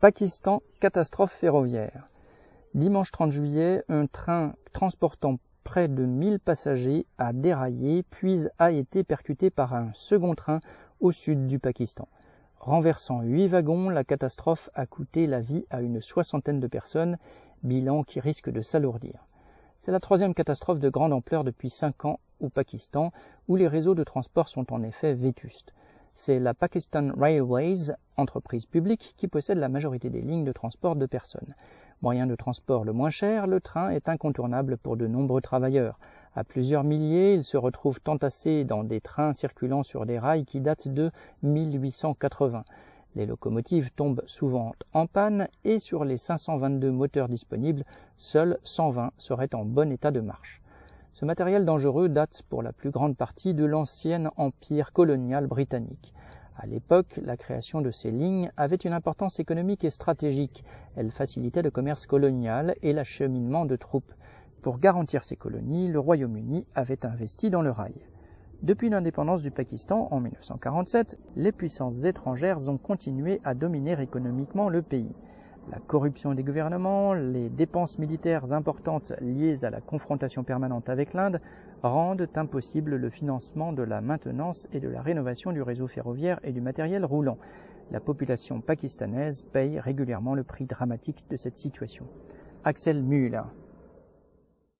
Pakistan, catastrophe ferroviaire. Dimanche 30 juillet, un train transportant près de 1000 passagers a déraillé puis a été percuté par un second train au sud du Pakistan. Renversant huit wagons, la catastrophe a coûté la vie à une soixantaine de personnes, bilan qui risque de s'alourdir. C'est la troisième catastrophe de grande ampleur depuis cinq ans au Pakistan, où les réseaux de transport sont en effet vétustes. C'est la Pakistan Railways, entreprise publique, qui possède la majorité des lignes de transport de personnes. Moyen de transport le moins cher, le train est incontournable pour de nombreux travailleurs. À plusieurs milliers, ils se retrouvent entassés dans des trains circulant sur des rails qui datent de 1880. Les locomotives tombent souvent en panne et sur les 522 moteurs disponibles, seuls 120 seraient en bon état de marche. Ce matériel dangereux date pour la plus grande partie de l'ancien empire colonial britannique. À l'époque, la création de ces lignes avait une importance économique et stratégique. Elle facilitait le commerce colonial et l'acheminement de troupes. Pour garantir ces colonies, le Royaume-Uni avait investi dans le rail. Depuis l'indépendance du Pakistan en 1947, les puissances étrangères ont continué à dominer économiquement le pays. La corruption des gouvernements, les dépenses militaires importantes liées à la confrontation permanente avec l'Inde rendent impossible le financement de la maintenance et de la rénovation du réseau ferroviaire et du matériel roulant. La population pakistanaise paye régulièrement le prix dramatique de cette situation. Axel Müller